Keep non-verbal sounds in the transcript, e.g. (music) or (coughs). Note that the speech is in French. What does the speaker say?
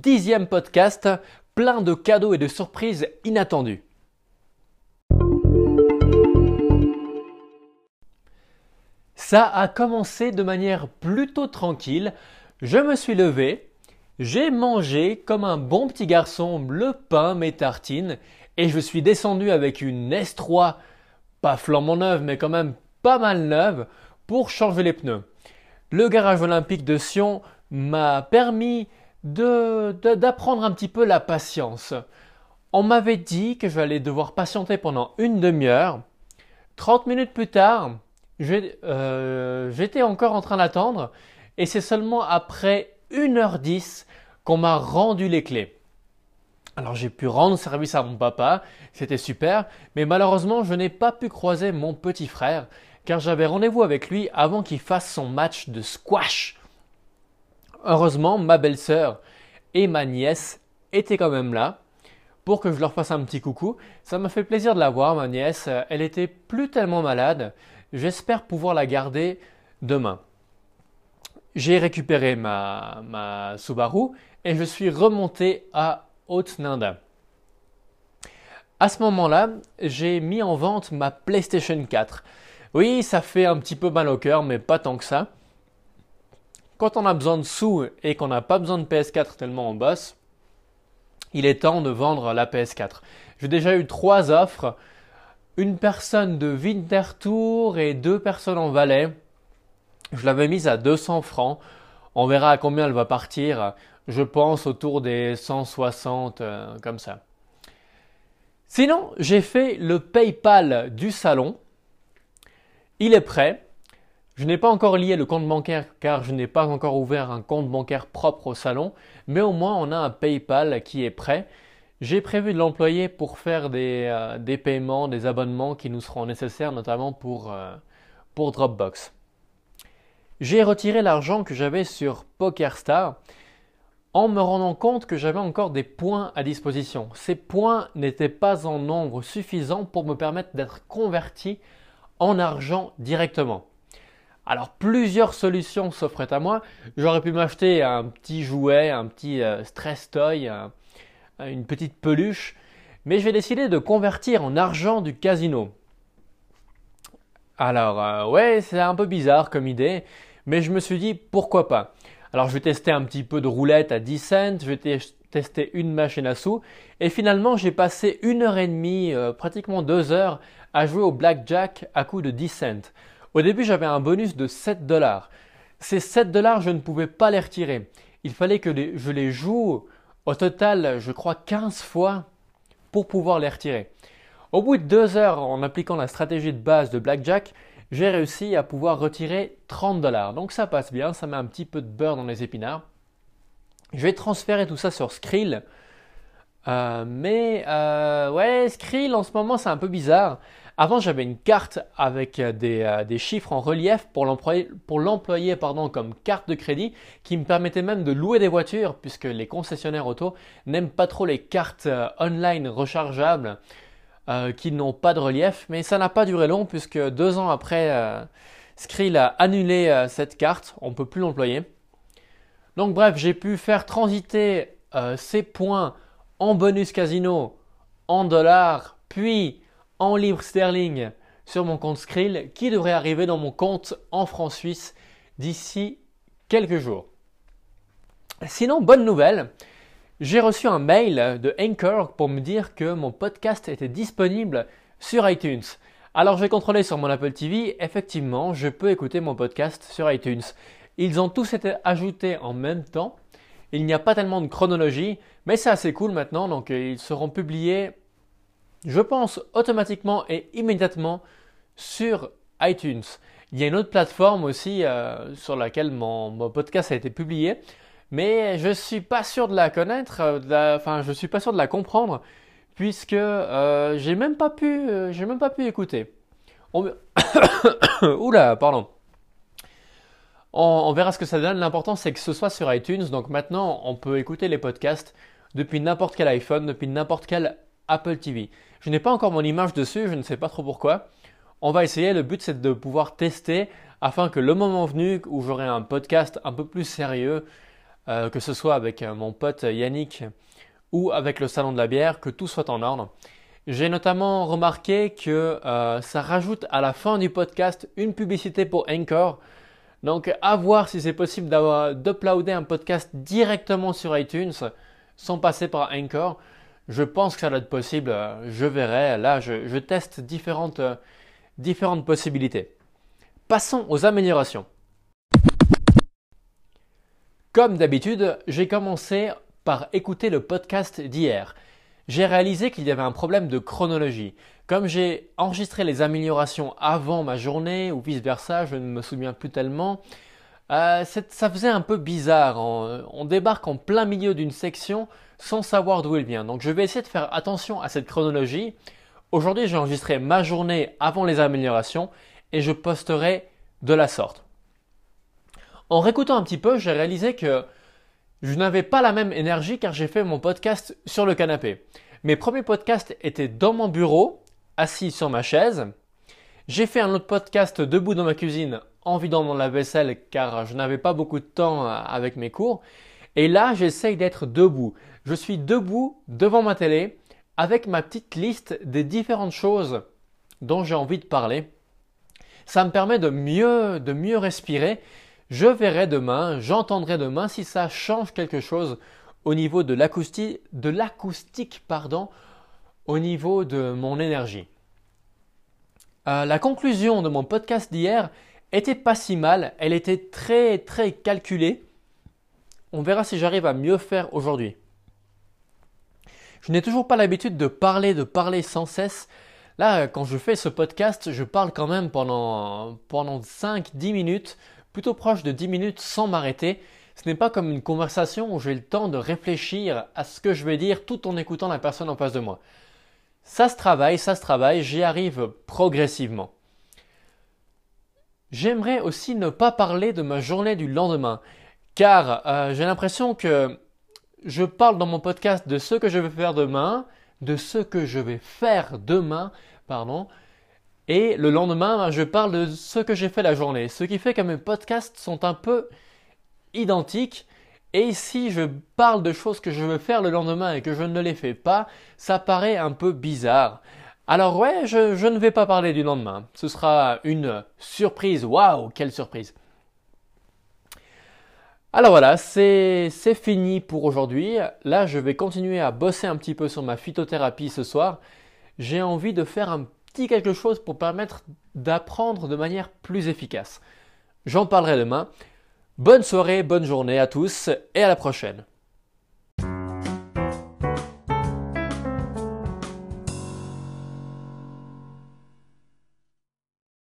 dixième podcast, plein de cadeaux et de surprises inattendues. Ça a commencé de manière plutôt tranquille. Je me suis levé, j'ai mangé comme un bon petit garçon le pain, mes tartines, et je suis descendu avec une S3, pas flambant neuve, mais quand même pas mal neuve, pour changer les pneus. Le garage olympique de Sion m'a permis d'apprendre un petit peu la patience. On m'avait dit que j'allais devoir patienter pendant une demi-heure. 30 minutes plus tard, euh, j'étais encore en train d'attendre et c'est seulement après 1h10 qu'on m'a rendu les clés. Alors j'ai pu rendre service à mon papa, c'était super, mais malheureusement je n'ai pas pu croiser mon petit frère car j'avais rendez-vous avec lui avant qu'il fasse son match de squash. Heureusement, ma belle-sœur et ma nièce étaient quand même là pour que je leur fasse un petit coucou. Ça m'a fait plaisir de la voir, ma nièce. Elle était plus tellement malade. J'espère pouvoir la garder demain. J'ai récupéré ma, ma Subaru et je suis remonté à Haute-Nanda. À ce moment-là, j'ai mis en vente ma PlayStation 4. Oui, ça fait un petit peu mal au cœur, mais pas tant que ça. Quand on a besoin de sous et qu'on n'a pas besoin de PS4 tellement on bosse, il est temps de vendre la PS4. J'ai déjà eu trois offres, une personne de Winterthur et deux personnes en Valais. Je l'avais mise à 200 francs. On verra à combien elle va partir. Je pense autour des 160 euh, comme ça. Sinon, j'ai fait le PayPal du salon. Il est prêt. Je n'ai pas encore lié le compte bancaire car je n'ai pas encore ouvert un compte bancaire propre au salon, mais au moins on a un PayPal qui est prêt. J'ai prévu de l'employer pour faire des, euh, paiements, des abonnements qui nous seront nécessaires notamment pour, euh, pour Dropbox. J'ai retiré l'argent que j'avais sur PokerStar en me rendant compte que j'avais encore des points à disposition. Ces points n'étaient pas en nombre suffisant pour me permettre d'être converti en argent directement. Alors plusieurs solutions s'offraient à moi. J'aurais pu m'acheter un petit jouet, un petit euh, stress toy, une petite peluche, mais j'ai décidé de convertir en argent du casino. Alors euh, ouais, c'est un peu bizarre comme idée, mais je me suis dit pourquoi pas? Alors je vais tester un petit peu de roulette à 10 cents, je vais tester une machine à sous, et finalement j'ai passé une heure et demie, euh, pratiquement deux heures, à jouer au blackjack à coût de 10 cents. Au début, j'avais un bonus de 7 dollars. Ces 7 dollars, je ne pouvais pas les retirer. Il fallait que je les joue au total, je crois, 15 fois pour pouvoir les retirer. Au bout de deux heures, en appliquant la stratégie de base de Blackjack, j'ai réussi à pouvoir retirer 30 dollars. Donc ça passe bien, ça met un petit peu de beurre dans les épinards. Je vais transférer tout ça sur Skrill. Euh, mais euh, ouais, Skrill en ce moment c'est un peu bizarre. Avant, j'avais une carte avec euh, euh, des, chiffres en relief pour l'employer comme carte de crédit qui me permettait même de louer des voitures puisque les concessionnaires auto n'aiment pas trop les cartes euh, online rechargeables qui n'ont pas de relief. Mais ça n'a pas duré long puisque deux ans après, Skrill a annulé cette carte. On ne peut plus l'employer. Donc bref, j'ai pu faire transiter ces points en bonus casino en dollars, puis en livres sterling sur mon compte Skrill qui devrait arriver dans mon compte en francs suisses d'ici quelques jours. Sinon, bonne nouvelle, j'ai reçu un mail de Anchor pour me dire que mon podcast était disponible sur iTunes. Alors j'ai contrôlé sur mon Apple TV, effectivement, je peux écouter mon podcast sur iTunes. Ils ont tous été ajoutés en même temps. Il n'y a pas tellement de chronologie, mais c'est assez cool maintenant, donc euh, ils seront publiés je pense automatiquement et immédiatement sur iTunes. Il y a une autre plateforme aussi euh, sur laquelle mon, podcast a été publié, mais je ne suis pas sûr de la connaître, euh, enfin je suis pas sûr de la comprendre, puisque euh, j'ai même pas pu, même pas pu écouter. (coughs) Oula, pardon. on, verra ce que ça donne. L'important c'est que ce soit sur iTunes, donc maintenant on peut écouter les podcasts depuis n'importe quel iPhone, depuis n'importe quel Apple TV. Je n'ai pas encore mon image dessus, je ne sais pas trop pourquoi. On va essayer, le but c'est de pouvoir tester afin que le moment venu où j'aurai un podcast un peu plus sérieux, euh, que ce soit avec euh, mon pote Yannick ou avec le salon de la bière, que tout soit en ordre. J'ai notamment remarqué que euh, ça rajoute à la fin du podcast une publicité pour Anchor. Donc à voir si c'est possible d'uploader un podcast directement sur iTunes sans passer par Anchor. Je pense que ça doit être possible, je verrai. Là, je, teste différentes, différentes possibilités. Passons aux améliorations. Comme d'habitude, j'ai commencé par écouter le podcast d'hier. J'ai réalisé qu'il y avait un problème de chronologie. Comme j'ai enregistré les améliorations avant ma journée ou vice-versa, je ne me souviens plus tellement, euh, ça faisait un peu bizarre. On, débarque en plein milieu d'une section sans savoir d'où elle vient. Donc je vais essayer de faire attention à cette chronologie. Aujourd'hui, j'ai enregistré ma journée avant les améliorations et je posterai de la sorte. En réécoutant un petit peu, j'ai réalisé que je n'avais pas la même énergie car j'ai fait mon podcast sur le canapé. Mes premiers podcasts étaient dans mon bureau, assis sur ma chaise. J'ai fait un autre podcast debout dans ma cuisine en vidant mon lave-vaisselle car je n'avais pas beaucoup de temps avec mes cours. Et là, j'essaye d'être debout. Je suis debout devant ma télé avec ma petite liste des différentes choses dont j'ai envie de parler. Ça me permet de mieux, de mieux respirer je verrai demain, j'entendrai demain si ça change quelque chose au niveau de l'acoustique, de l'acoustique pardon, au niveau de mon énergie. Euh, la conclusion de mon podcast d'hier était pas si mal, elle était très très calculée. On verra si j'arrive à mieux faire aujourd'hui. Je n'ai toujours pas l'habitude de parler, de parler sans cesse. Là, quand je fais ce podcast, je parle quand même pendant, pendant 5-10 minutes plutôt proche de 10 minutes sans m'arrêter. Ce n'est pas comme une conversation où j'ai le temps de réfléchir à ce que je vais dire tout en écoutant la personne en face de moi. Ça se travaille, ça se travaille, j'y arrive progressivement. J'aimerais aussi ne pas parler de ma journée du lendemain, car euh, j'ai l'impression que je parle dans mon podcast de ce que je vais faire demain, de ce que je vais faire demain, pardon, et le lendemain, je parle de ce que j'ai fait la journée. Ce qui fait que mes podcasts sont un peu identiques. Et si je parle de choses que je veux faire le lendemain et que je ne les fais pas, ça paraît un peu bizarre. Alors ouais, je, ne vais pas parler du lendemain. Ce sera une surprise. Waouh, quelle surprise. Alors voilà, c'est fini pour aujourd'hui. Là, je vais continuer à bosser un petit peu sur ma phytothérapie ce soir. J'ai envie de faire un quelque chose pour permettre d'apprendre de manière plus efficace. J'en parlerai demain. Bonne soirée, bonne journée à tous et à la prochaine.